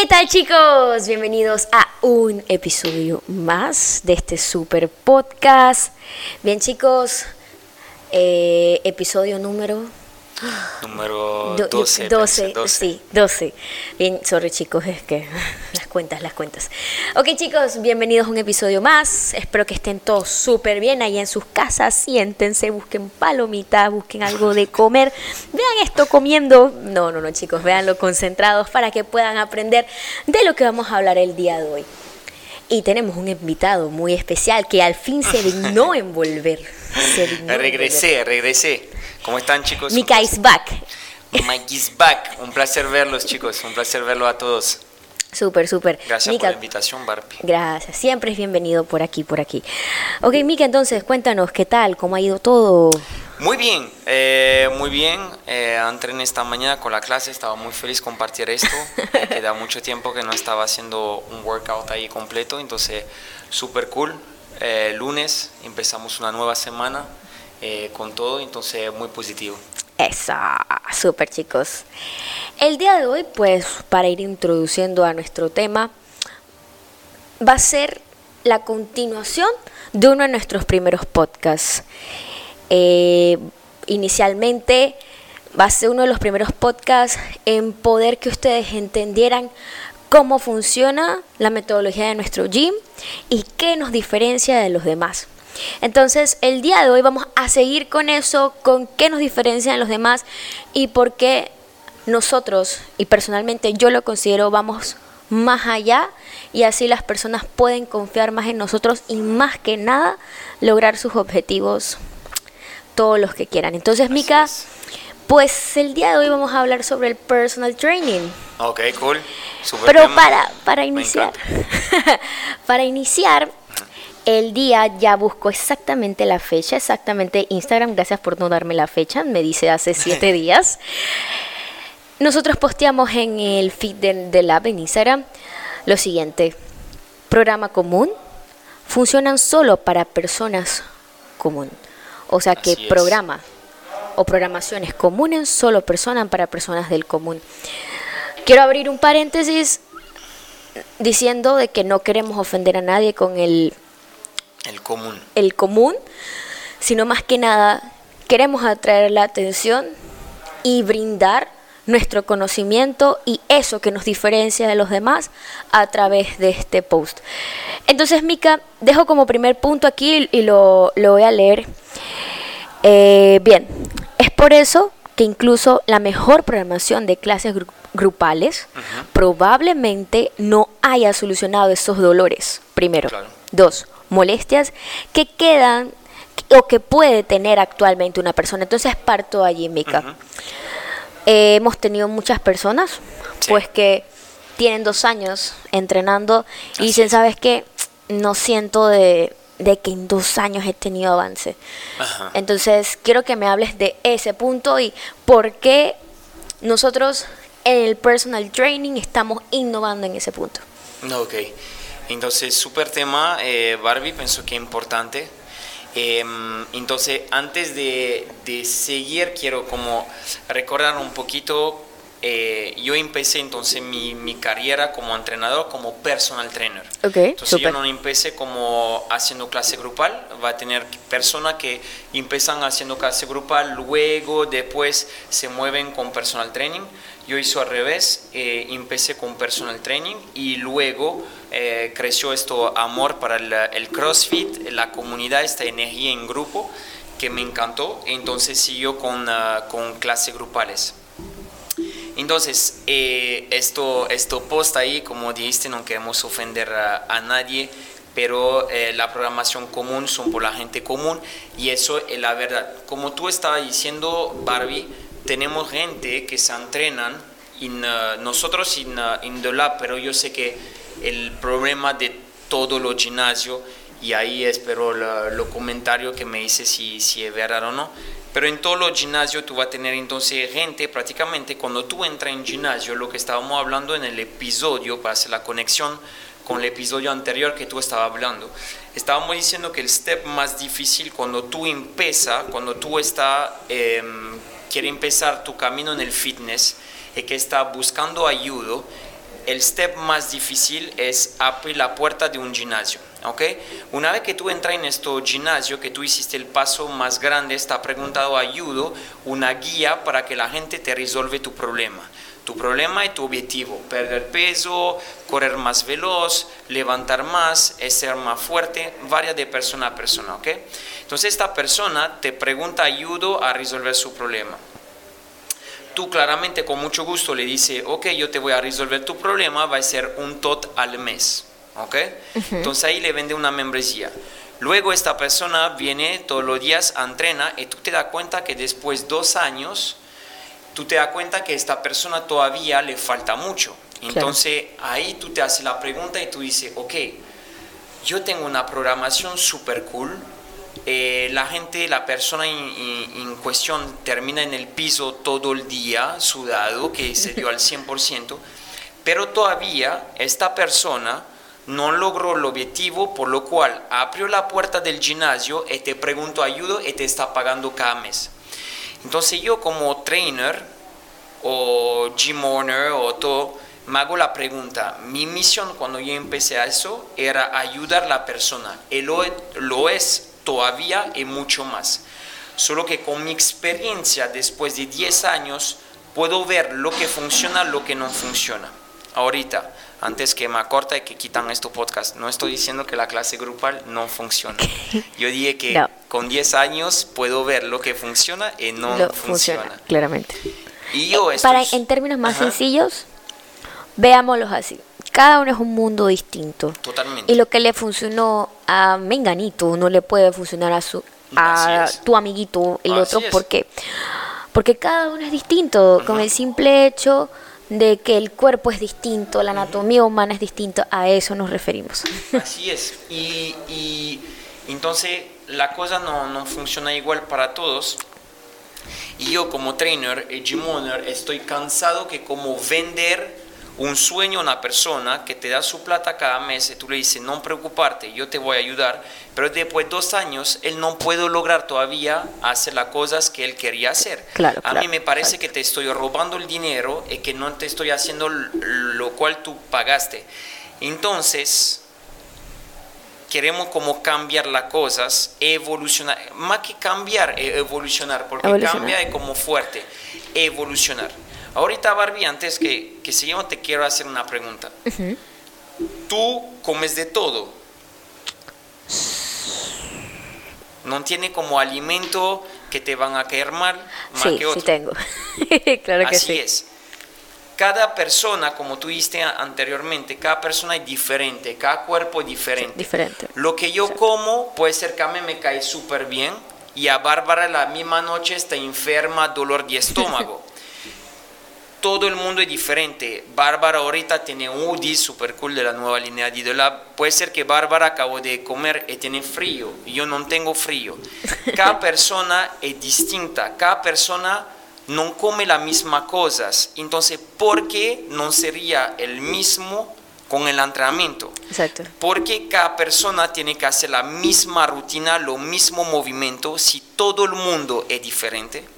¿Qué tal chicos? Bienvenidos a un episodio más de este super podcast. Bien chicos, eh, episodio número Número do- 12. 12, pensé, 12. sí, 12. Bien, sorry chicos, es que las cuentas, las cuentas. Ok chicos, bienvenidos a un episodio más. Espero que estén todos súper bien ahí en sus casas. Siéntense, busquen palomitas, busquen algo de comer. Vean esto comiendo. No, no, no chicos, véanlo concentrados para que puedan aprender de lo que vamos a hablar el día de hoy. Y tenemos un invitado muy especial que al fin se dignó envolver. Se dignó Regresé, regresé. ¿Cómo están chicos? Mika is back. Mike is back. Un placer verlos chicos, un placer verlo a todos. Súper, súper. Gracias Mika, por la invitación, Barbie. Gracias, siempre es bienvenido por aquí, por aquí. Ok, Mika, entonces cuéntanos qué tal, cómo ha ido todo. Muy bien, eh, muy bien. Eh, entré en esta mañana con la clase, estaba muy feliz compartir esto. Queda mucho tiempo que no estaba haciendo un workout ahí completo, entonces súper cool. Eh, lunes empezamos una nueva semana eh, con todo, entonces muy positivo. Eso, súper chicos. El día de hoy, pues, para ir introduciendo a nuestro tema, va a ser la continuación de uno de nuestros primeros podcasts. Eh, inicialmente va a ser uno de los primeros podcasts en poder que ustedes entendieran cómo funciona la metodología de nuestro gym y qué nos diferencia de los demás. Entonces, el día de hoy vamos a seguir con eso, con qué nos diferencia de los demás y por qué nosotros, y personalmente yo lo considero, vamos más allá y así las personas pueden confiar más en nosotros y más que nada lograr sus objetivos, todos los que quieran. Entonces, Mika, es. pues el día de hoy vamos a hablar sobre el personal training. Ok, cool. Super Pero tema. para, para iniciar, para iniciar, el día ya busco exactamente la fecha, exactamente Instagram, gracias por no darme la fecha, me dice hace siete días. Nosotros posteamos en el feed del, del app en Instagram lo siguiente, programa común, funcionan solo para personas común. O sea que programa o programaciones comunes solo personas para personas del común. Quiero abrir un paréntesis diciendo de que no queremos ofender a nadie con el, El común. el común, sino más que nada queremos atraer la atención y brindar nuestro conocimiento y eso que nos diferencia de los demás a través de este post. Entonces, Mika, dejo como primer punto aquí y lo, lo voy a leer. Eh, bien, es por eso que incluso la mejor programación de clases gru- grupales probablemente no haya solucionado esos dolores, primero. Claro. Dos, molestias que quedan o que puede tener actualmente una persona. Entonces parto allí, Mika. Ujú. Eh, hemos tenido muchas personas, Sí. pues que tienen dos años entrenando y dicen, es. ¿sabes qué? No siento de, de que en dos años he tenido avance. Ajá. Entonces, quiero que me hables de ese punto y por qué nosotros en el personal training estamos innovando en ese punto. Ok, entonces super tema, eh, Barbie, pienso que es importante. Em, entonces, antes de, de seguir, quiero como recordar un poquito, eh, yo empecé entonces mi, mi carrera como entrenador, como personal trainer. Ok, Entonces súper. yo no empecé como haciendo clase grupal, va a tener personas que empiezan haciendo clase grupal, luego después se mueven con personal training. Yo hice al revés, eh, empecé con personal training y luego eh, creció esto amor para el, el CrossFit, la comunidad, esta energía en grupo que me encantó, entonces siguió con, ah, con clases grupales. Entonces, eh, esto, esto post ahí, como dijiste, no queremos ofender a, a nadie, pero eh, la programación común son por la gente común y eso es la verdad. Como tú estabas diciendo, Barbie, tenemos gente que se entrenan, en, uh, nosotros en, uh, en Lab, pero yo sé que el problema de todos los gimnasios, y ahí espero los comentarios que me dice si, si es verdad o no, pero en todos los gimnasios tú vas a tener entonces gente, prácticamente cuando tú entras en gimnasio, lo que estábamos hablando en el episodio, para hacer la conexión con el episodio anterior que tú estabas hablando, estábamos diciendo que el step más difícil cuando tú empiezas, cuando tú estás, eh, quieres empezar tu camino en el fitness, es que estás buscando ayuda, el step más difícil es abrir la puerta de un gimnasio. ¿ok? Una vez que tú entras en este gimnasio, que tú hiciste el paso más grande, está preguntado ayudo, una guía para que la gente te resuelve tu problema. Tu problema es tu objetivo, perder peso, correr más veloz, levantar más, ser más fuerte, varía de persona a persona, ¿ok? Entonces esta persona te pregunta ayudo a resolver su problema. Tú claramente con mucho gusto le dices, ok, yo te voy a resolver tu problema, va a ser un tot al mes, ¿ok? Entonces ahí le vende una membresía. Luego esta persona viene todos los días, entrena y tú te das cuenta que después de dos años tú te das cuenta que a esta persona todavía le falta mucho. Entonces ahí tú te haces la pregunta y tú dices, ok, yo tengo una programación súper cool, eh, la gente, la persona en, cuestión termina en el piso todo el día sudado, que se dio al 100%, pero todavía esta persona no logró el objetivo, por lo cual abrió la puerta del gimnasio y te preguntó ayuda y te está pagando cada mes. Entonces yo como trainer o gym owner o todo, me hago la pregunta, mi misión cuando yo empecé a eso era ayudar a la persona, y lo, lo es todavía y mucho más. Solo que con mi experiencia después de 10 años puedo ver lo que funciona, lo que no funciona. Ahorita, antes que me acorta y que quitan este podcast. No estoy diciendo que la clase grupal no funciona. Yo dije que con 10 años puedo ver lo que funciona y no funciona. Claramente. Y yo eh, Para, en términos más sencillos, veámoslos así. Cada uno es un mundo distinto. Totalmente. Y lo que le funcionó a Menganito no le puede funcionar a su a tu amiguito, el otro. ¿Por qué? Porque cada uno es distinto. Con el simple hecho de que el cuerpo es distinto, la anatomía humana es distinta, a eso nos referimos. Así es, y, y entonces la cosa no, no, funciona igual para todos. Y yo como trainer, eh, gym owner, estoy cansado que como vender un sueño a una persona que te da su plata cada mes y tú le dices, no preocuparte, yo te voy a ayudar, pero después de dos años él no puede lograr todavía hacer las cosas que él quería hacer. Claro, a mí me parece que te estoy robando el dinero y que no te estoy haciendo lo cual tú pagaste. Entonces, queremos como cambiar las cosas, evolucionar, más que cambiar, e-, evolucionar, porque cambia es como fuerte, evolucionar. Ahorita, Barbie, antes que, que sigamos, te quiero hacer una pregunta. ¿Tú comes de todo? ¿No tiene como alimento que te van a caer mal más sí, que otro? Sí, tengo. claro que sí. Así es. Cada persona, como tú dijiste anteriormente, cada persona es diferente, cada cuerpo es diferente. diferente. Lo que yo como puede ser que a mí me cae súper bien y a Bárbara la misma noche está enferma, dolor de estómago. Todo el mundo es diferente. Bárbara ahorita tiene un UDI super cool de la nueva línea de Idolab. Puede ser que Bárbara acabó de comer y tiene frío. Yo no tengo frío. Cada persona es distinta. Cada persona no come las mismas cosas. Entonces, ¿por qué no sería el mismo con el entrenamiento? Exacto. Porque cada persona tiene que hacer la misma rutina, lo mismo movimiento, si todo el mundo es diferente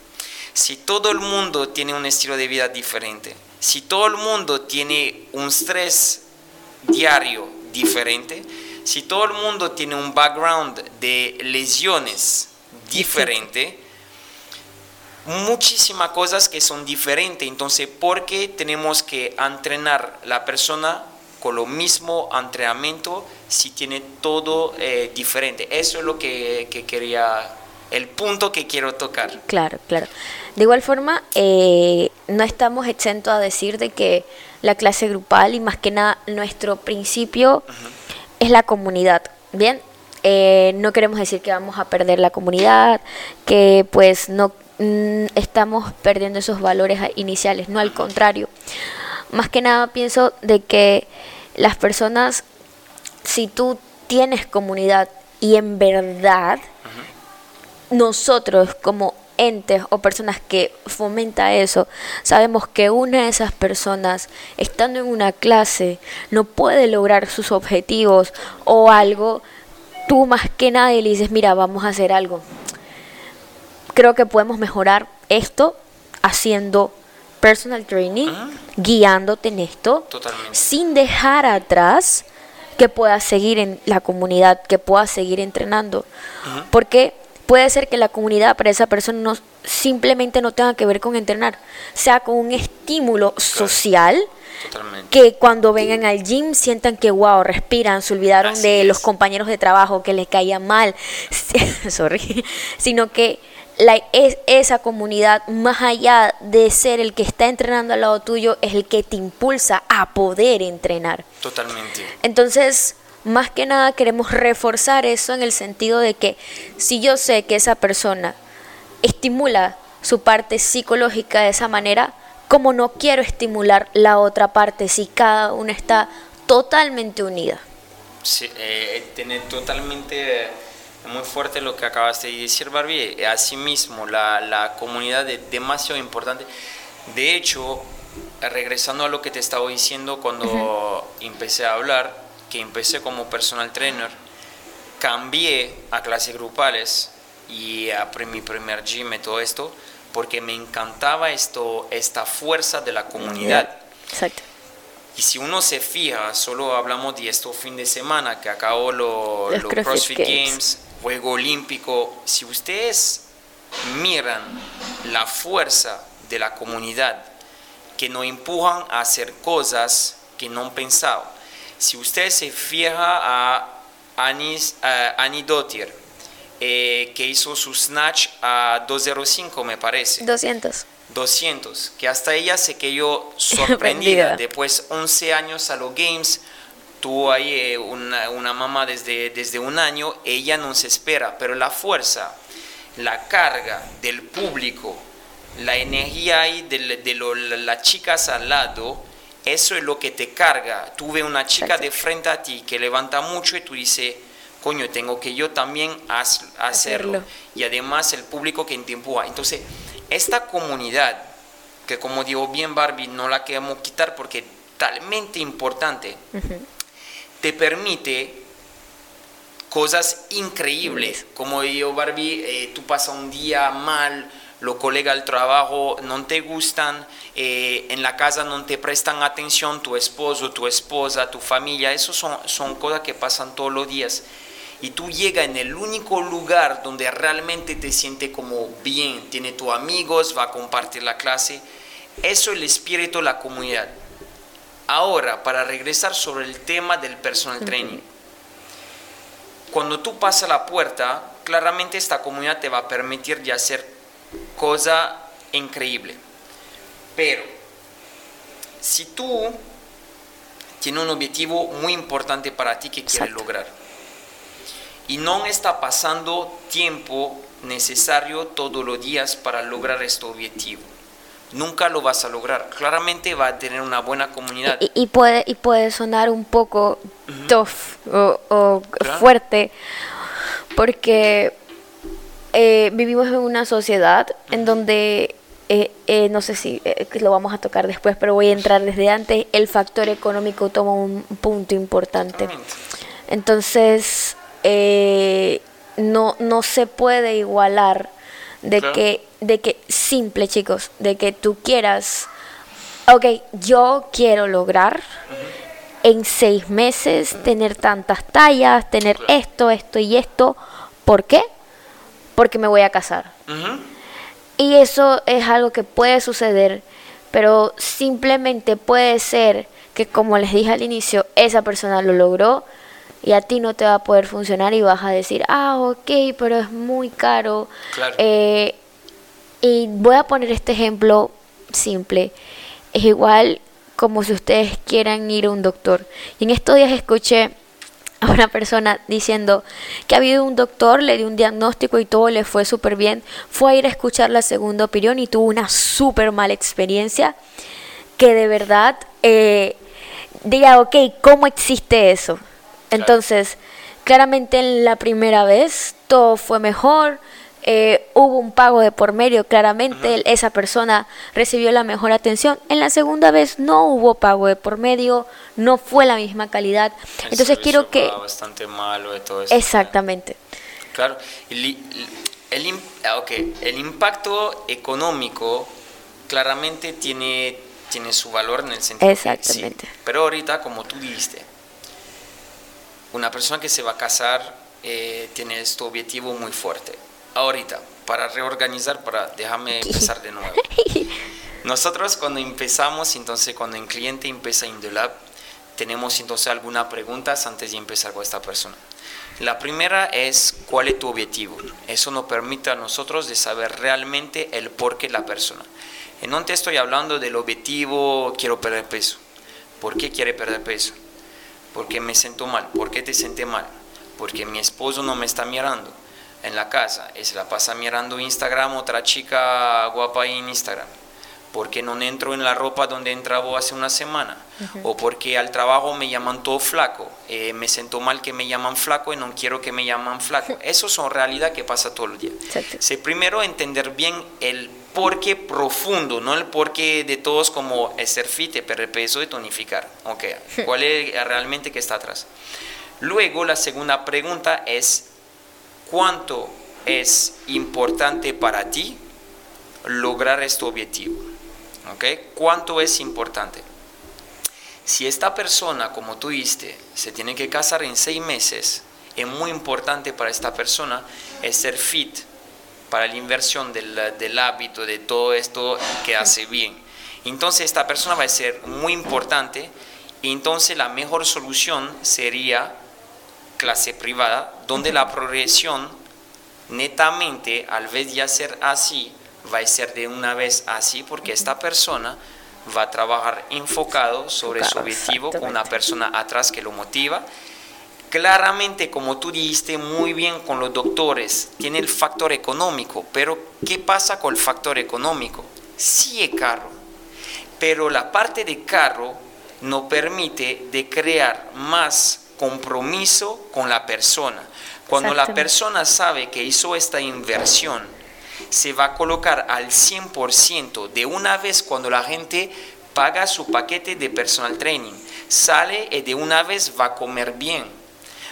si todo el mundo tiene un estilo de vida diferente, si todo el mundo tiene un estrés diario diferente, si todo el mundo tiene un background de lesiones diferente, muchísimas cosas que son diferentes. Entonces, ¿por qué tenemos que entrenar la persona con lo mismo entrenamiento si tiene todo eh, diferente? Eso es lo que, que quería el punto que quiero tocar. Claro, claro. De igual forma, eh, no estamos exentos a decir de que la clase grupal y más que nada nuestro principio es la comunidad. Bien, eh, no queremos decir que vamos a perder la comunidad, que pues no mm, estamos perdiendo esos valores iniciales, no al contrario. Más que nada pienso de que las personas, si tú tienes comunidad y en verdad nosotros como entes o personas que fomenta eso, sabemos que una de esas personas, estando en una clase, no puede lograr sus objetivos o algo, tú más que nadie le dices, mira, vamos a hacer algo. Creo que podemos mejorar esto haciendo personal training, guiándote en esto, Totalmente. sin dejar atrás que puedas seguir en la comunidad, que puedas seguir entrenando. Porque puede ser que la comunidad para esa persona no, simplemente no tenga que ver con entrenar, sea con un estímulo social Totalmente. que cuando vengan al gym sientan que wow, respiran, se olvidaron Así de es. los compañeros de trabajo que les caía mal, sorry, sino que la, es, esa comunidad, más allá de ser el que está entrenando al lado tuyo, es el que te impulsa a poder entrenar. Totalmente. Entonces, más que nada queremos reforzar eso en el sentido de que si yo sé que esa persona estimula su parte psicológica de esa manera, como no quiero estimular la otra parte si cada una está totalmente unida. Sí, eh, tiene totalmente eh, muy fuerte lo que acabas de decir, Barbie. Eh, Asimismo, la, la comunidad es demasiado importante. De hecho, regresando a lo que te estaba diciendo cuando empecé a hablar, que empecé como personal trainer, cambié a clases grupales y a mi primer gym y todo esto, porque me encantaba esto, esta fuerza de la comunidad. Exacto. Y si uno se fija, solo hablamos de esto fin de semana, que acabó lo- Los los CrossFit CrossFit Games. Games, Juego Olímpico. Si ustedes miran la fuerza de la comunidad, que nos empujan a hacer cosas que no han pensado. Si usted se fija a Anis, eh, que hizo su snatch a 205, me parece. 200. 200, que hasta ella se quedó sorprendida. Sorprendida. Después 11 años a los Games, tuvo ahí eh, una, una mamá desde, desde un año, ella no se espera, pero la fuerza, la carga del público, la energía ahí de, de lo- las chicas al lado, eso es lo que te carga. Tú ves una chica de frente a ti que levanta mucho y tú dices, coño, tengo que yo también. Hacerlo. Y además el público que te empuja. Entonces, esta comunidad, que como digo bien Barbie, no la queremos quitar porque es talmente importante, te permite cosas increíbles. Como digo Barbie, eh, tú pasas un día mal, los colegas del trabajo no te gustan, eh, en la casa no te prestan atención, tu esposo, tu esposa, tu familia, eso son, son cosas que pasan todos los días. Y tú llegas en el único lugar donde realmente te sientes como bien, tiene tus amigos, va a compartir la clase. Eso es el espíritu de la comunidad. Ahora, para regresar sobre el tema del personal training. Cuando tú pasas la puerta, claramente esta comunidad te va a permitir de hacer cosa increíble. Pero, si tú tienes un objetivo muy importante para ti que quieres Exacto. lograr y no está pasando tiempo necesario todos los días para lograr este objetivo, nunca lo vas a lograr. Claramente va a tener una buena comunidad. Y, y puede, y puede sonar un poco tough o, fuerte, porque eh, vivimos en una sociedad en donde, eh, eh, no sé si eh, lo vamos a tocar después, pero voy a entrar desde antes, el factor económico toma un punto importante. Entonces, eh, no, no se puede igualar de Claro. que, de que, simple chicos, de que tú quieras, ok, yo quiero lograr en seis meses tener tantas tallas, tener Claro. esto, esto y esto. ¿Por qué? Porque me voy a casar. Y eso es algo que puede suceder, pero simplemente puede ser que, como les dije al inicio, esa persona lo logró y a ti no te va a poder funcionar y vas a decir, ah, ok, pero es muy caro. Claro. Eh, y voy a poner este ejemplo simple. Es igual como si ustedes quieran ir a un doctor. Y en estos días escuché a una persona diciendo que ha habido un doctor, le dio un diagnóstico y todo le fue súper bien. Fue a ir a escuchar la segunda opinión y tuvo una súper mala experiencia. Que de verdad eh, diga, ok, ¿cómo existe eso? Entonces, claramente en la primera vez todo fue mejor, eh, hubo un pago de por medio, claramente esa persona recibió la mejor atención. En la segunda vez no hubo pago de por medio, no fue la misma calidad. El Entonces quiero que... bastante malo y todo eso. Exactamente. Claro, el, el, ah, el impacto económico claramente tiene, tiene su valor en el sentido. Exactamente. Pero ahorita, como tú dijiste, una persona que se va a casar eh, tiene este objetivo muy fuerte. Ahorita, para reorganizar, para déjame empezar de nuevo. Nosotros cuando empezamos, entonces cuando el cliente empieza Indolab, tenemos entonces algunas preguntas antes de empezar con esta persona. La primera es cuál es tu objetivo. Eso nos permite a nosotros de saber realmente el por qué la persona. No te estoy hablando del objetivo, quiero perder peso. ¿Por qué quiere perder peso? Porque me siento mal. ¿Por qué te sientes mal? Porque mi esposo no me está mirando en la casa. Y se la pasa mirando Instagram, otra chica guapa ahí en Instagram porque no entro en la ropa donde entraba hace una semana, o porque al trabajo me llaman todo flaco, eh, me siento mal que me llaman flaco y no quiero que me llaman flaco. Eso son realidad que pasa todos los días. Se primero entender bien el porqué profundo, no el porqué de todos como ser fit, perder peso y tonificar. Okay. ¿Cuál es realmente que está atrás? Luego la segunda pregunta es, ¿cuánto es importante para ti lograr este objetivo? ¿Cuánto es importante? Si esta persona, como tú dijiste, se tiene que casar en seis meses, es muy importante para esta persona es ser fit para la inversión del, hábito, de todo esto que hace bien. Entonces esta persona va a ser muy importante y entonces la mejor solución sería clase privada, donde la progresión netamente, al vez de hacer así, va a ser de una vez así porque esta persona va a trabajar enfocado sobre su objetivo con una persona atrás que lo motiva. Claramente, como tú dijiste muy bien con los doctores, tiene el factor económico, pero ¿qué pasa con el factor económico? Sí es caro, pero la parte de carro no permite de crear más compromiso con la persona. Cuando la persona sabe que hizo esta inversión, se va a colocar al 100% de una vez cuando la gente paga su paquete de personal training. Sale y de una vez va a comer bien.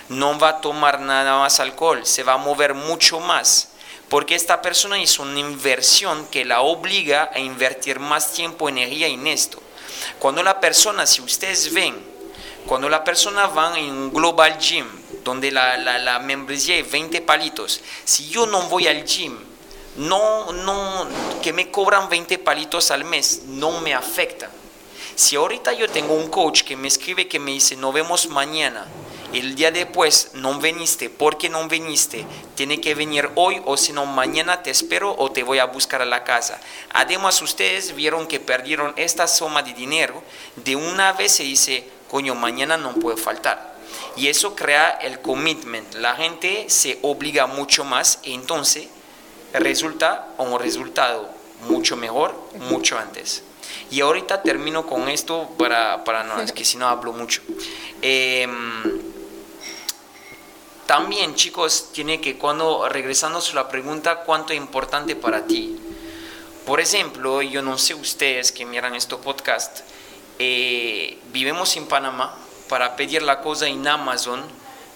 No va a tomar nada más alcohol, se va a mover mucho más. Porque esta persona hizo una inversión que la obliga a invertir más tiempo, energía en esto. Cuando la persona, si ustedes ven, cuando la persona va en un global gym, donde la, la, la membresía es 20 palitos, si yo no voy al gym no, no, que me cobran 20 palitos al mes, no me afecta. Si ahorita yo tengo un coach que me escribe que me dice, nos vemos mañana, el día después no viniste, ¿por qué no viniste? Tiene que venir hoy o si no mañana te espero o te voy a buscar a la casa. Además ustedes vieron que perdieron esta suma de dinero, de una vez se dice, coño, mañana no puede faltar. Y eso crea el commitment, la gente se obliga mucho más y entonces resulta un resultado mucho mejor, mucho antes. Y ahorita termino con esto para, para no, es que si no hablo mucho. Em, también, chicos, tiene que cuando, regresando a la pregunta, ¿cuánto es importante para ti? Por ejemplo, yo no sé ustedes que miran este podcast, eh, vivimos en Panamá, para pedir la cosa en Amazon,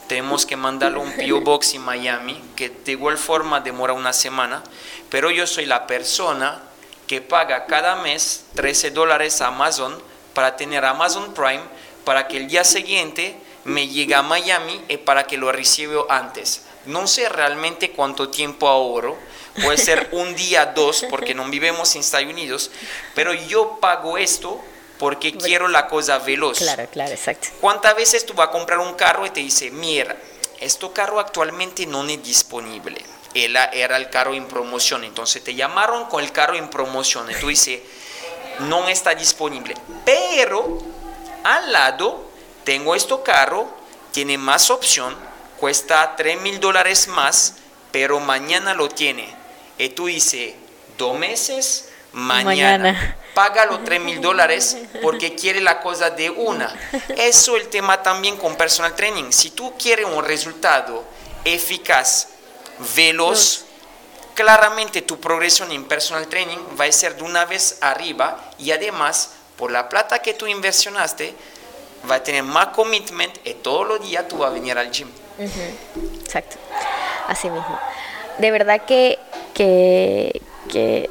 tenemos que mandarlo a un PO Box en Miami, que de igual forma demora una semana, pero yo soy la persona que paga cada mes 13 dólares a Amazon para tener Amazon Prime, para que el día siguiente me llegue a Miami y para que lo reciba antes. No sé realmente cuánto tiempo ahorro, puede ser un día, dos, porque no vivimos en Estados Unidos, pero yo pago esto porque quiero la cosa veloz. Claro, claro, exacto. ¿Cuántas veces tú vas a comprar un carro y te dice, mira, este carro actualmente no es disponible? Era, era el carro en promoción, entonces te llamaron con el carro en promoción y tú dices, no está disponible. Pero al lado tengo este carro, tiene más opción, cuesta 3 mil dólares más, pero mañana lo tiene. Y tú dices, dos meses, mañana. Paga los 3 mil dólares porque quiere la cosa de una. Eso es el tema también con personal training. Si tú quieres un resultado eficaz, veloz, claramente tu progresión en personal training va a ser de una vez arriba y además por la plata que tú inversionaste va a tener más commitment y todos los días tú vas a venir al gym. Exacto, así mismo. De verdad que, que, que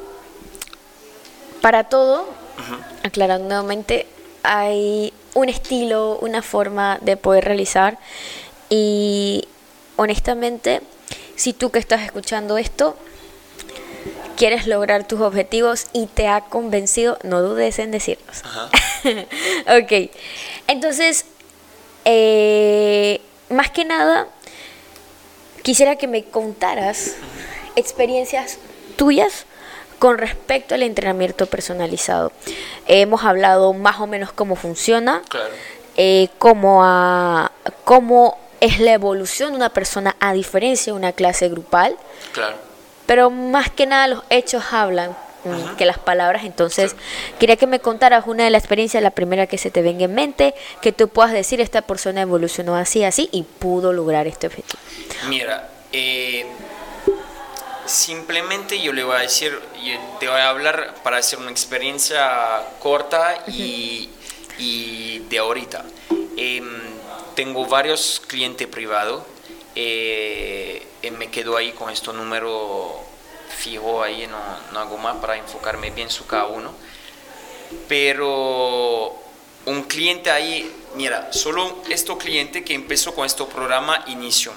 para todo, aclarando nuevamente, hay un estilo, una forma de poder realizar y honestamente, si tú que estás escuchando esto quieres lograr tus objetivos y te ha convencido, no dudes en decirnos. ok, entonces, eh, más que nada, quisiera que me contaras experiencias tuyas con respecto al entrenamiento personalizado. hemos hablado más o menos cómo funciona, eh, cómo, cómo es la evolución de una persona a diferencia de una clase grupal. Pero más que nada los hechos hablan mm, que las palabras. Entonces, quería que me contaras una de las experiencias, la primera que se te venga en mente, que tú puedas decir, esta persona evolucionó así, así y pudo lograr este objetivo. Mira, eh, Simplemente yo le voy a decir, te voy a hablar para hacer una experiencia corta y, de ahorita. Em, tengo varios clientes privados. Eh, me quedo ahí con este número fijo ahí, no, no hago más para enfocarme bien su cada uno. Pero un cliente ahí, mira, solo este cliente que empezó con este programa inició.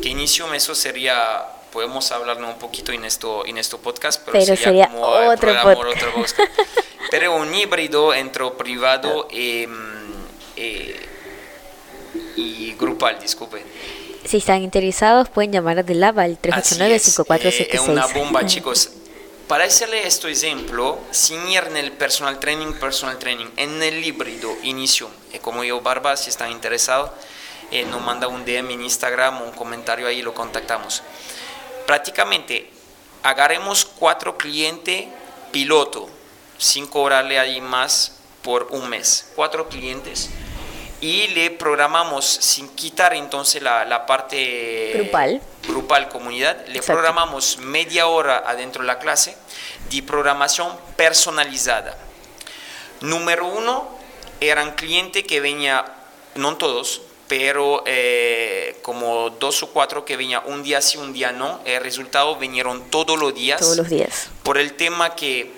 Que inició eso sería podemos hablarlo un poquito en esto, en este podcast, pero, sería, como otro, podcast. pero un híbrido entre privado em, eh, y grupal, disculpe. Si están interesados, pueden llamar a The Lava al 389-5476. es una bomba, chicos. Para hacerle este ejemplo, sin ir en el personal training, personal training, en el híbrido inicio, eh, como yo, Barba, si están interesados, eh, nos manda un DM en Instagram, un comentario ahí, lo contactamos prácticamente agarremos cuatro clientes piloto, sin cobrarle ahí más por un mes, cuatro clientes y le programamos sin quitar entonces la, parte grupal, grupal comunidad, le programamos media hora adentro de la clase de programación personalizada. Número uno, eran clientes que venía, no todos, pero eh, como dos o cuatro que venía un día sí, un día no, el resultado vinieron todos los días. Todos los días. Por el tema que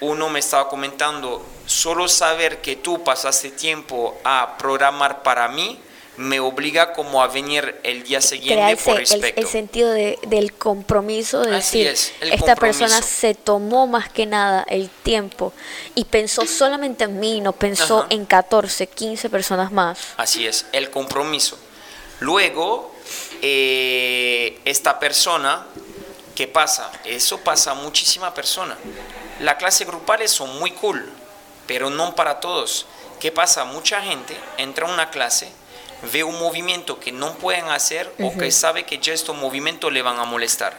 uno me estaba comentando, solo saber que tú pasaste tiempo a programar para mí, me obliga como a venir el día siguiente por respeto. El, sentido de, del compromiso de decir, esta persona se tomó más que nada el tiempo y pensó solamente en mí, no pensó en 14, 15 personas más. Así es, el compromiso. Luego, eh, esta persona, ¿qué pasa? Eso pasa a muchísima persona. Las clases grupales son muy cool, pero no para todos. ¿Qué pasa? Mucha gente entra a una clase ve un movimiento que no pueden hacer o que sabe que ya estos movimientos le van a molestar.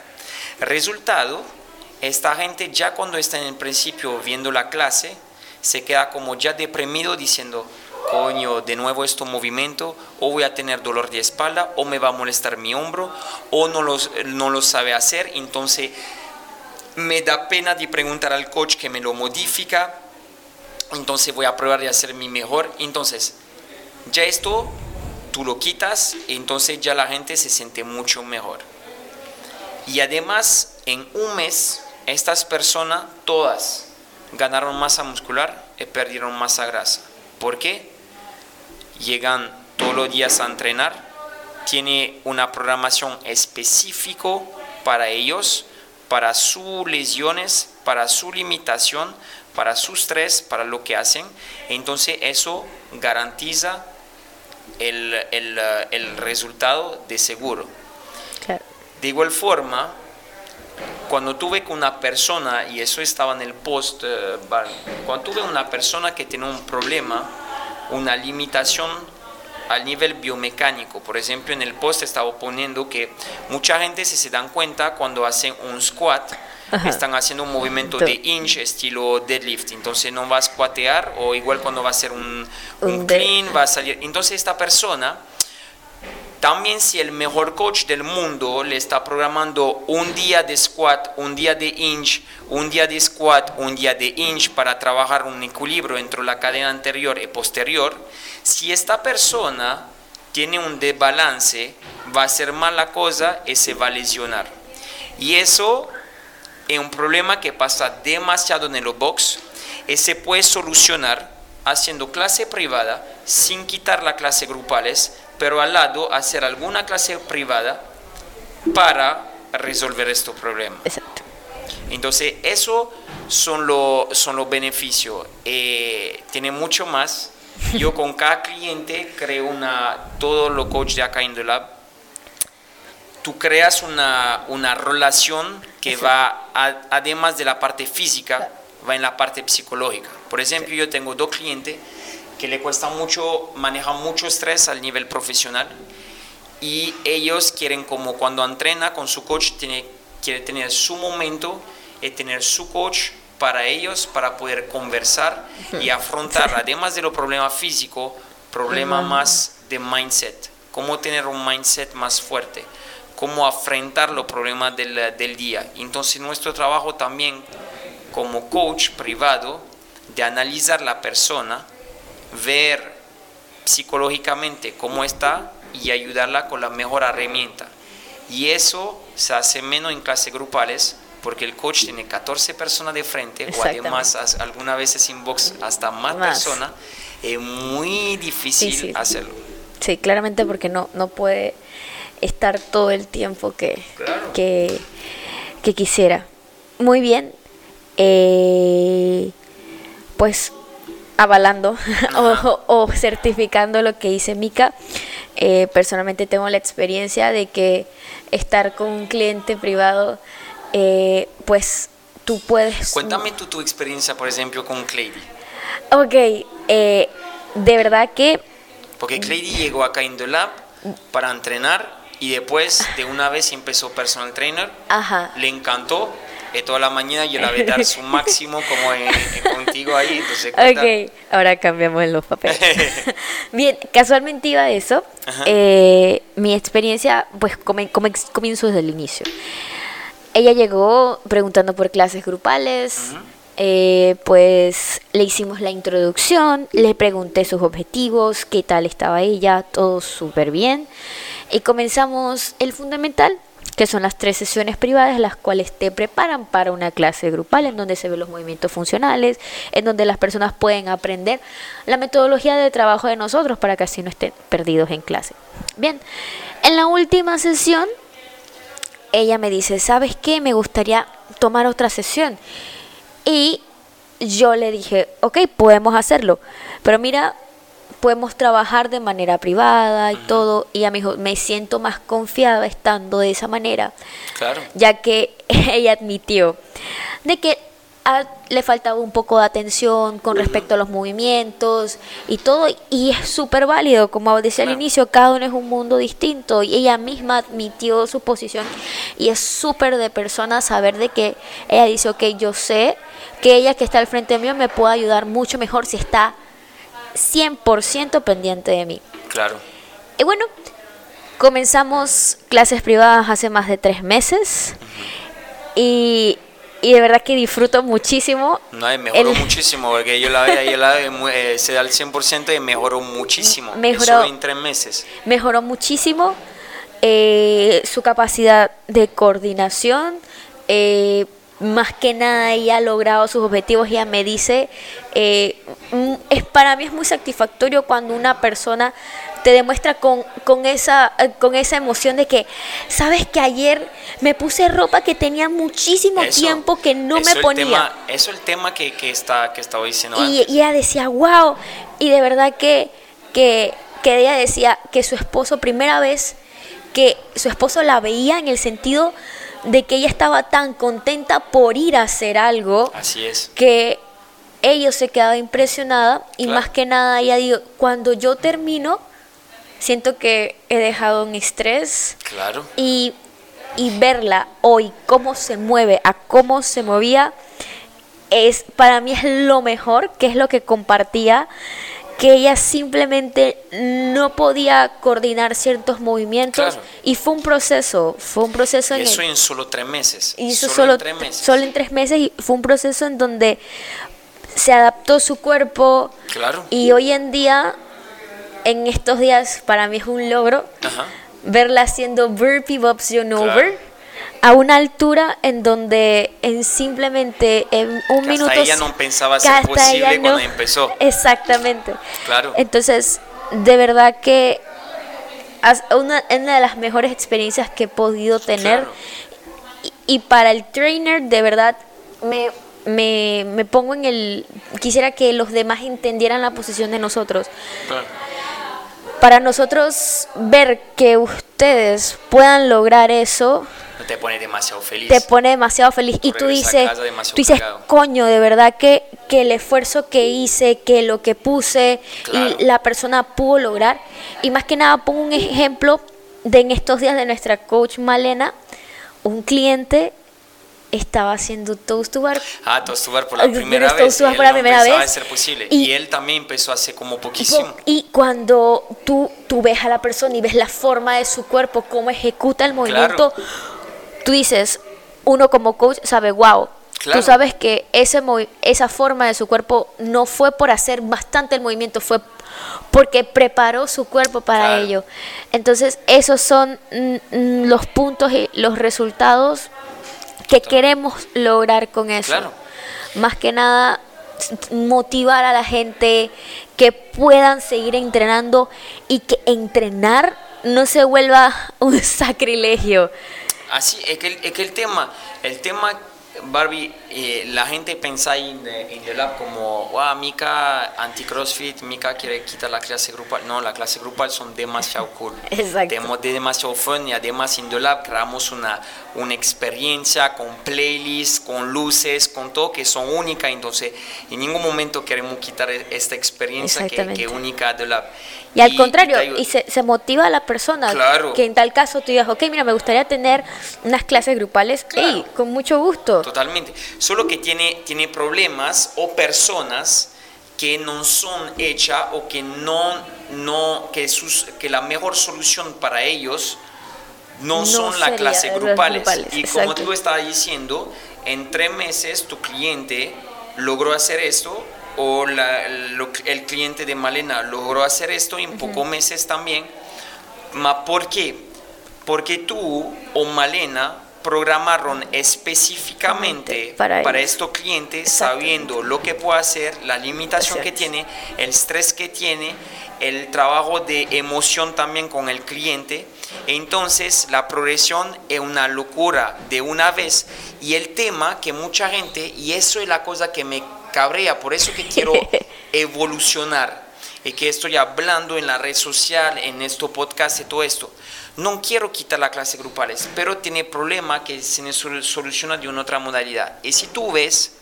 Resultado, esta gente ya cuando está en el principio viendo la clase, se queda como ya deprimido diciendo, coño, de nuevo este movimiento, o voy a tener dolor de espalda, o me va a molestar mi hombro, o no, los, no lo sabe hacer, entonces me da pena de preguntar al coach que me lo modifica, entonces voy a probar de hacer mi mejor, entonces ya esto tú lo quitas, entonces ya la gente se siente mucho mejor. Y además, en un mes, estas personas todas ganaron masa muscular y perdieron masa grasa. ¿Por qué? Llegan todos los días a entrenar, tiene una programación específica para ellos, para sus lesiones, para su limitación, para su estrés, para lo que hacen. Entonces eso garantiza el, el, eh, el resultado de seguro. De igual forma, cuando tuve con una persona, y eso estaba en el post, eh, cuando tuve una persona que tiene un problema, una limitación al nivel biomecánico, por ejemplo, en el post estaba poniendo que mucha gente si se dan cuenta cuando hacen un squat, están haciendo un movimiento de inch estilo deadlift, entonces no va a squatear o igual cuando va a hacer un, un clean va a salir. Entonces esta persona, también si el mejor coach del mundo le está programando un día de squat, un día de inch, un día de squat, un día de inch para trabajar un equilibrio entre la cadena anterior y posterior, si esta persona tiene un desbalance, va a ser mala cosa y se va a lesionar. Y eso es un problema que pasa demasiado en el box y se puede solucionar haciendo clase privada sin quitar la clase grupales, pero al lado hacer alguna clase privada para resolver estos problemas. Exacto. Entonces, eso son, lo, son los beneficios. Eh, tiene mucho más. Yo con cada cliente creo una, todo lo coach de acá en The Lab, tú creas una, una relación que va, además de la parte física, va en la parte psicológica. Por ejemplo, yo tengo dos clientes que le cuesta mucho, manejan mucho estrés al nivel profesional y ellos quieren como cuando entrena con su coach, tiene, quiere tener su momento y tener su coach para ellos, para poder conversar y afrontar, además de los problemas físicos, problemas más de mindset, cómo tener un mindset más fuerte, cómo afrontar los problemas del, del día. Entonces nuestro trabajo también como coach privado de analizar la persona, ver psicológicamente cómo está y ayudarla con la mejor herramienta. Y eso se hace menos en clases grupales porque el coach tiene 14 personas de frente o además algunas veces inbox hasta más, personas. Es muy difícil hacerlo. Sí, claramente porque no, no puede estar todo el tiempo que, que, que quisiera. Muy bien, eh, pues avalando o, certificando lo que dice Mika. Eh, personalmente tengo la experiencia de que estar con un cliente privado, eh, pues tú puedes... Cuéntame tú tu experiencia, por ejemplo, con Clady. Ok, de verdad que... Porque Clady llegó acá en The Lab para entrenar y después de una vez empezó personal trainer. Ajá. Le encantó toda la mañana yo la voy a dar su máximo como contigo ahí. Entonces, ok, ahora cambiamos los papeles. Bien, casualmente iba de eso. Eh, mi experiencia, pues comienzo desde el inicio. Ella llegó preguntando por clases grupales. Eh, pues le hicimos la introducción, le pregunté sus objetivos, qué tal estaba ella, todo súper bien. Y comenzamos el fundamental, que son las tres sesiones privadas, las cuales te preparan para una clase grupal en donde se ven los movimientos funcionales, en donde las personas pueden aprender la metodología de trabajo de nosotros para que así no estén perdidos en clase. Bien, en la última sesión, ella me dice, ¿sabes qué? Me gustaría tomar otra sesión. Y yo le dije, ok, podemos hacerlo, pero mira, podemos trabajar de manera privada y todo. Y me dijo, me siento más confiada estando de esa manera. Claro. Ya que ella admitió de que le faltaba un poco de atención con respecto a los movimientos y todo. Y es súper válido, como decía al inicio, cada uno es un mundo distinto. Y ella misma admitió su posición. Y es súper de persona saber de que ella dice, ok, yo sé que ella que está al frente mío me puede ayudar mucho mejor si está 100% pendiente de mí. Claro. Y bueno, comenzamos clases privadas hace más de tres meses y, y de verdad que disfruto muchísimo. No, mejoró muchísimo, porque yo la veía, yo la eh, se da al 100% y mejoró muchísimo. Mejoró en tres meses. Mejoró muchísimo eh, su capacidad de coordinación. Eh, más que nada ella ha logrado sus objetivos, ella me dice, eh, es, para mí es muy satisfactorio cuando una persona te demuestra con, con, esa, eh, con esa emoción de que, sabes que ayer me puse ropa que tenía muchísimo tiempo que no me ponía. eso es el tema que, que, está, que estaba diciendo y, Y ella decía, wow, y de verdad que, que, que ella decía que su esposo, primera vez que su esposo la veía en el sentido de que ella estaba tan contenta por ir a hacer algo. Así es. Que ellos se quedaba impresionada y más que nada ella dijo, cuando yo termino, siento que he dejado un estrés. Claro. Y, y verla hoy, cómo se mueve, a cómo se movía, es para mí es lo mejor, que es lo que compartía que ella simplemente no podía coordinar ciertos movimientos y fue un proceso, fue un proceso en eso en solo tres meses. Y eso solo, en tres meses. Solo en tres meses y fue un proceso en donde se adaptó su cuerpo claro. y hoy en día, en estos días para mí es un logro verla haciendo burpee bobs over a una altura en donde en simplemente en un Que minuto hasta ella no pensaba ser posible cuando empezó. Exactamente. Claro. Entonces, de verdad que una, es una de las mejores experiencias que he podido tener. Claro. Y, y para el trainer, de verdad, me, me, me pongo en el... Quisiera que los demás entendieran la posición de nosotros. Claro. Para nosotros ver que ustedes puedan lograr eso, te pone demasiado feliz. te pone demasiado feliz y Tú dices, tú dices, cargado. coño, de verdad que, que el esfuerzo que hice, que lo que puse Claro. y la persona pudo lograr. Y más que nada pongo un ejemplo de en estos días de nuestra coach Malena, un cliente estaba haciendo toast to bar Ah, Tostubar por la primera vez. Toast Él por la primera vez. ser posible. Y- Y, él también empezó hace como poquísimo. Y cuando tú, tú ves a la persona y ves la forma de su cuerpo, cómo ejecuta el movimiento, tú dices, uno como coach sabe, wow, Claro. tú sabes que ese esa forma de su cuerpo no fue por hacer bastante el movimiento, fue porque preparó su cuerpo para Claro. ello. Entonces, esos son los puntos y los resultados que queremos lograr con eso. Claro. Más que nada, motivar a la gente que puedan seguir entrenando y que entrenar no se vuelva un sacrilegio. Así, es que, el- es que el tema, el tema, Barbie, eh, la gente piensa en, the- en el lab como, wow, Mika anti-CrossFit, Mika quiere quitar la clase grupal. No, la clase grupal son demasiado cool. Exacto. Tenemos de demasiado fun y además en the lab creamos una, una experiencia con playlists, con luces, con todo que son únicas. Entonces, en ningún momento queremos quitar e- esta experiencia que, que es única de lab. Y al contrario, y se, se motiva a la persona. Claro. Que en tal caso tú digas, ok, mira, me gustaría tener unas clases grupales. Claro. Con mucho gusto. Totalmente. Solo que tiene, tiene problemas o personas que no son hechas o que no, no que, sus, que la mejor solución para ellos no, No son clases las grupales. grupales, Y como tú estabas diciendo, en tres meses tu cliente logró hacer esto o la- lo- el cliente de Malena logró hacer esto en pocos meses también. Ma, ¿Por qué? Porque tú o Malena programaron específicamente Para para, estos clientes sabiendo lo que puede hacer, la limitación que tiene, el estrés que tiene, el trabajo de emoción también con el cliente. Entonces la progresión es una locura de una vez y el tema que mucha gente, y eso es la cosa que me cabrea, por eso que quiero evolucionar y que estoy hablando en la red social, en este podcast y todo esto. No quiero quitar las clases grupales, pero tiene problema que se soluciona de una otra modalidad. Y si tú ves,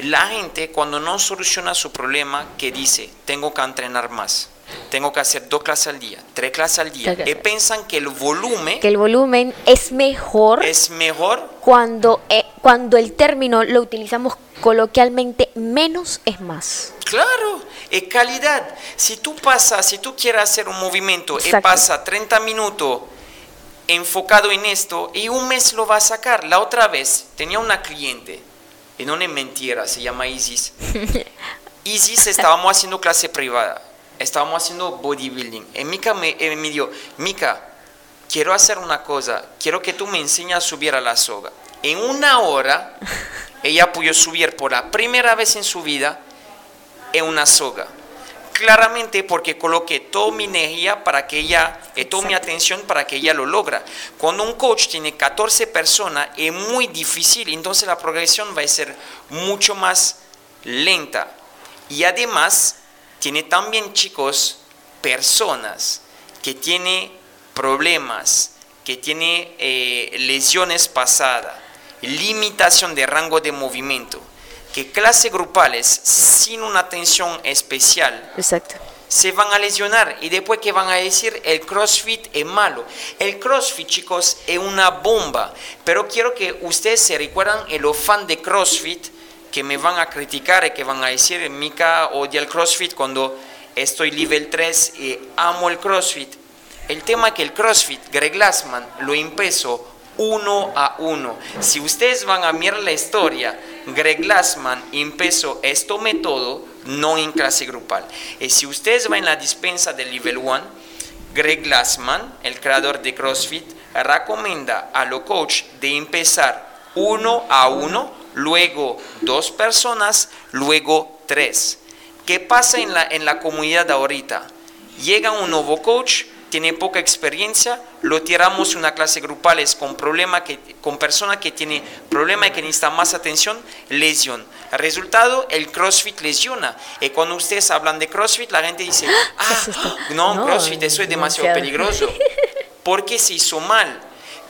la gente cuando no soluciona su problema, que dice, tengo que entrenar más, tengo que hacer dos clases al día, tres clases al día, y piensan que el volumen Que el volumen es mejor es mejor cuando, eh, cuando el término lo utilizamos coloquialmente, menos es más. Claro, es calidad. Si tú pasas, si tú quieres hacer un movimiento y pasa 30 minutos enfocado en esto y un mes lo va a sacar. La otra vez tenía una cliente, y no es mentira, se llama Isis. Isis estábamos haciendo clase privada, estábamos haciendo bodybuilding. Y Mika me, eh, me dijo, Mika, quiero hacer una cosa, quiero que tú me enseñes a subir a la soga. En una hora, ella pudo subir por la primera vez en su vida en una soga. Claramente porque coloqué toda mi energía para que ella, y toda mi atención para que ella lo logra. Cuando un coach tiene 14 personas es muy difícil, entonces la progresión va a ser mucho más lenta. Y además tiene también chicos, personas que tienen problemas, que tienen eh, lesiones pasadas, limitación de rango de movimiento, que clases grupales sin una atención especial Exacto. se van a lesionar y después que van a decir el CrossFit es malo. El CrossFit, chicos, es una bomba, pero quiero que ustedes se recuerdan el fan de CrossFit que me van a criticar y que van a decir Mika odia el CrossFit cuando estoy nivel 3 y amo el CrossFit. El tema es que el CrossFit, Greg Glassman lo empezó uno a uno. Si ustedes van a mirar la historia, Greg Glassman empezó este método no en clase grupal. Y si ustedes van en la dispensa del nivel 1, Greg Glassman, el creador de CrossFit, recomienda a los coach de empezar uno a uno, luego dos personas, luego tres. ¿Qué pasa en la, en la comunidad ahorita? Llega un nuevo coach, tiene poca experiencia, lo tiramos una clase grupales con problema que con persona que tiene problema y que necesita más atención, lesión. El resultado, el CrossFit lesiona. Y cuando ustedes hablan de CrossFit, la gente dice, ah, no, CrossFit, eso es demasiado peligroso. Porque se hizo mal.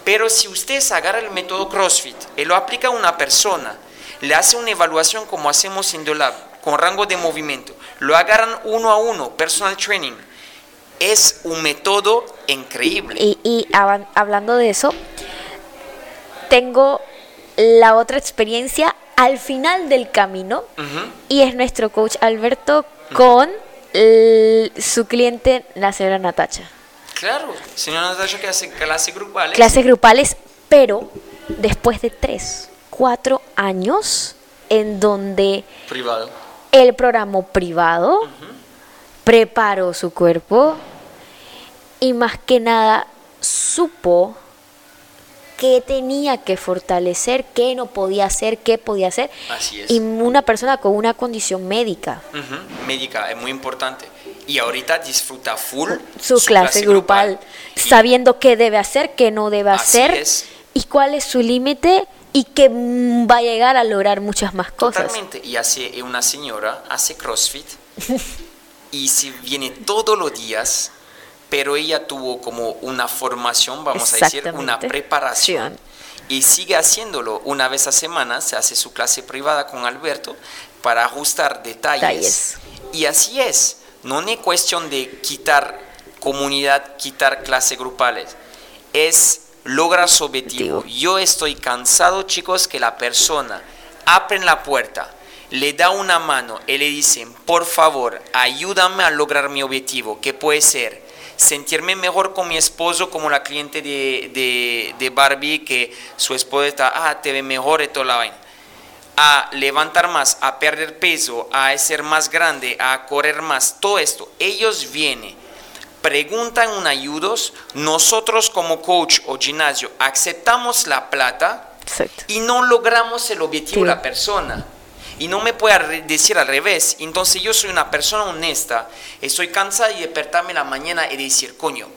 Pero si ustedes agarran el método CrossFit y lo aplica a una persona, le hace una evaluación como hacemos en Dolab, con rango de movimiento, lo agarran uno a uno, personal training, es un método increíble. Y, hablando de eso, tengo la otra experiencia al final del camino y es nuestro coach Alberto con su cliente, la señora Natacha. Claro, señora Natacha que hace clases grupales. Clases grupales, pero después de tres, cuatro años en donde... Privado. El programa privado preparó su cuerpo y más que nada supo qué tenía que fortalecer, qué no podía hacer, qué podía hacer. Así es. Y una persona con una condición médica. Médica, es muy importante. Y ahorita disfruta full su, clase, grupal, sabiendo qué debe hacer, qué no debe hacer y cuál es su límite y que va a llegar a lograr muchas más cosas. Totalmente. Y hace una señora hace CrossFit y si viene todos los días, pero ella tuvo como una formación, vamos a decir, una preparación. Y sigue haciéndolo una vez a semana, se hace su clase privada con Alberto para ajustar detalles. Y así es, no es cuestión de quitar comunidad, quitar clases grupales, es lograr su objetivo. Yo estoy cansado, chicos, que la persona abre la puerta, le da una mano y le dicen, por favor, ayúdame a lograr mi objetivo, que puede ser sentirme mejor con mi esposo, como la cliente de, de, Barbie, que su esposo está, ah, te ve mejor y toda la vaina. A levantar más, a perder peso, a ser más grande, a correr más, todo esto. Ellos vienen, preguntan un ayudos, nosotros como coach o gimnasio aceptamos la plata y no logramos el objetivo de la persona. Y no me puede decir al revés. Entonces yo soy una persona honesta. Estoy cansada de despertarme en la mañana y decir, coño,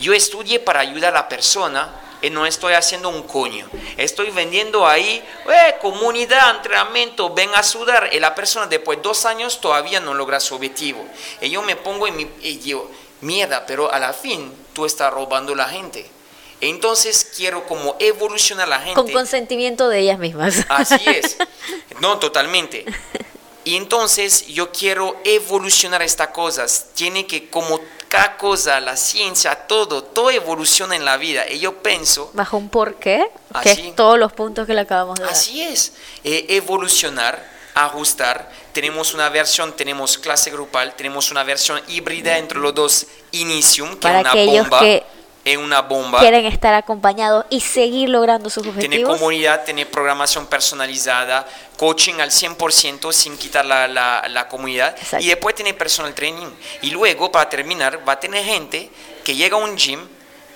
yo estudié para ayudar a la persona no estoy haciendo un coño. Estoy vendiendo ahí, eh, comunidad, entrenamiento, ven a sudar. Y la persona después de dos años todavía no logra su objetivo. Y yo me pongo en mi, y digo, mierda, pero a la fin tú estás robando la gente. Entonces quiero como evolucionar la gente. Con consentimiento de ellas mismas. Así es. No, totalmente. Y entonces yo quiero evolucionar estas cosas. Tiene que como cada cosa, la ciencia, todo, todo evoluciona en la vida. Y yo pienso... Bajo un porqué, que es todos los puntos que le acabamos de dar. Así es. Eh, evolucionar, ajustar. Tenemos una versión, tenemos clase grupal, tenemos una versión híbrida entre los dos, Inicium, que Para es una aquellos bomba. Que en una bomba. Quieren estar acompañados y seguir logrando sus objetivos. Tiene comunidad, tiene programación personalizada, coaching al 100% sin quitar la, la, la comunidad. Y después tiene personal training. Y luego, para terminar, va a tener gente que llega a un gym,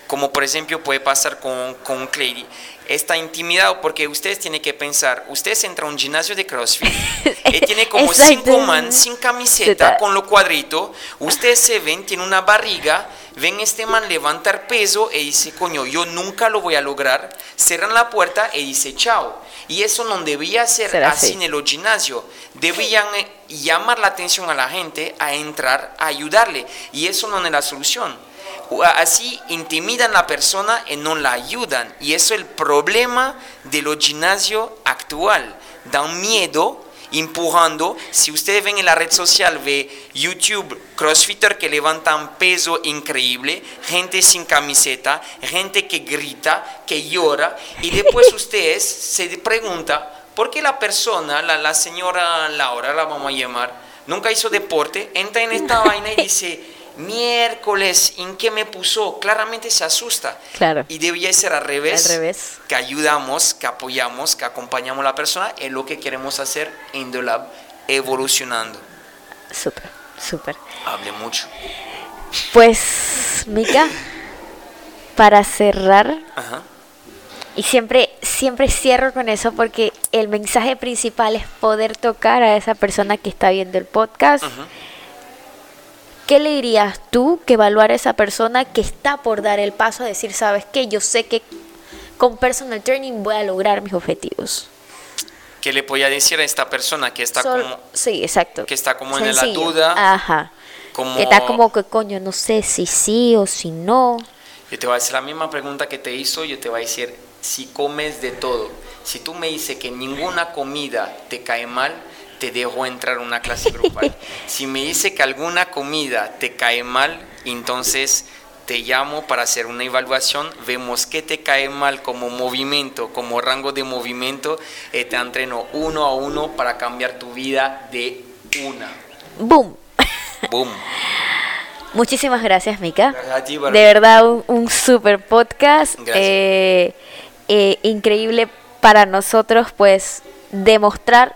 como por ejemplo puede pasar con, con Clary, está intimidado porque ustedes tienen que pensar, ustedes entran a un gimnasio de CrossFit y tiene como cinco man sin camiseta, con lo cuadrito, ustedes se ven, tiene una barriga, ven este man levantar peso y dice, coño, yo nunca lo voy a lograr, cierran la puerta y dice, chao. Y eso no debía ser así, en el gimnasio. Debían eh, llamar la atención a la gente a entrar, a ayudarle. Y eso no es la solución. Así intimidan a la persona y no la ayudan. Y eso es el problema de los gimnasios actual. Dan miedo empujando. Si ustedes ven en la red social, ve YouTube, crossfitter que levantan peso increíble, gente sin camiseta, gente que grita, que llora, y después ustedes se preguntan, ¿por qué la persona, la, la señora Laura, la vamos a llamar, nunca hizo deporte, entra en esta vaina y dice miércoles, ¿en qué me puso? Claramente se asusta. Claro. Y debía ser al revés. Al revés. Que ayudamos, que apoyamos, que acompañamos a la persona en lo que queremos hacer en The Lab, evolucionando. Súper, súper. Hable mucho. Pues, Mika, para cerrar, Ajá. y siempre, siempre cierro con eso porque el mensaje principal es poder tocar a esa persona que está viendo el podcast. Ujú. ¿Qué le dirías tú que evaluar a esa persona que está por dar el paso a decir, sabes qué, yo sé que con personal training voy a lograr mis objetivos? ¿Qué le voy a decir a esta persona que está Sol- como sí, exacto. que está como en la Sencillo. duda? Ajá. como Que está como que coño, no sé si sí o si no. Yo te voy a hacer la misma pregunta que te hizo, yo te voy a decir, si comes de todo, si tú me dices que ninguna comida te cae mal, te dejo entrar a una clase grupal. si me dice que alguna comida te cae mal, entonces te llamo para hacer una evaluación, vemos qué te cae mal como movimiento, como rango de movimiento, y te entreno uno a uno para cambiar tu vida de una. ¡Boom! Boom. Muchísimas gracias, Mika. Gracias a ti. De verdad, un, un super podcast. Gracias. eh, eh, increíble para nosotros, pues, demostrar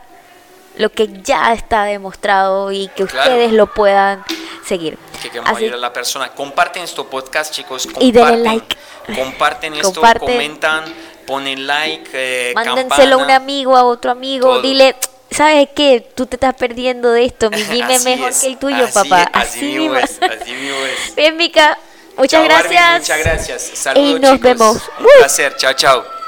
lo que ya está demostrado y que Claro. ustedes lo puedan seguir. que queremos Así- ayudar a la persona. Comparten este podcast, chicos. Comparten, Y denle like. Comparten esto, Comparten. comentan, ponen like, eh, Mándenselo a un amigo, a otro amigo. Todo. Dile, ¿sabes qué? Tú te estás perdiendo de esto. Mi gym es Así mejor es, que el tuyo, así papá. es, Así, mismo mismo. es, así mismo es. Bien, Mika. Muchas Chao, gracias. muchas gracias. Saludos, Y nos chicos. vemos. Un placer. Chao, chao.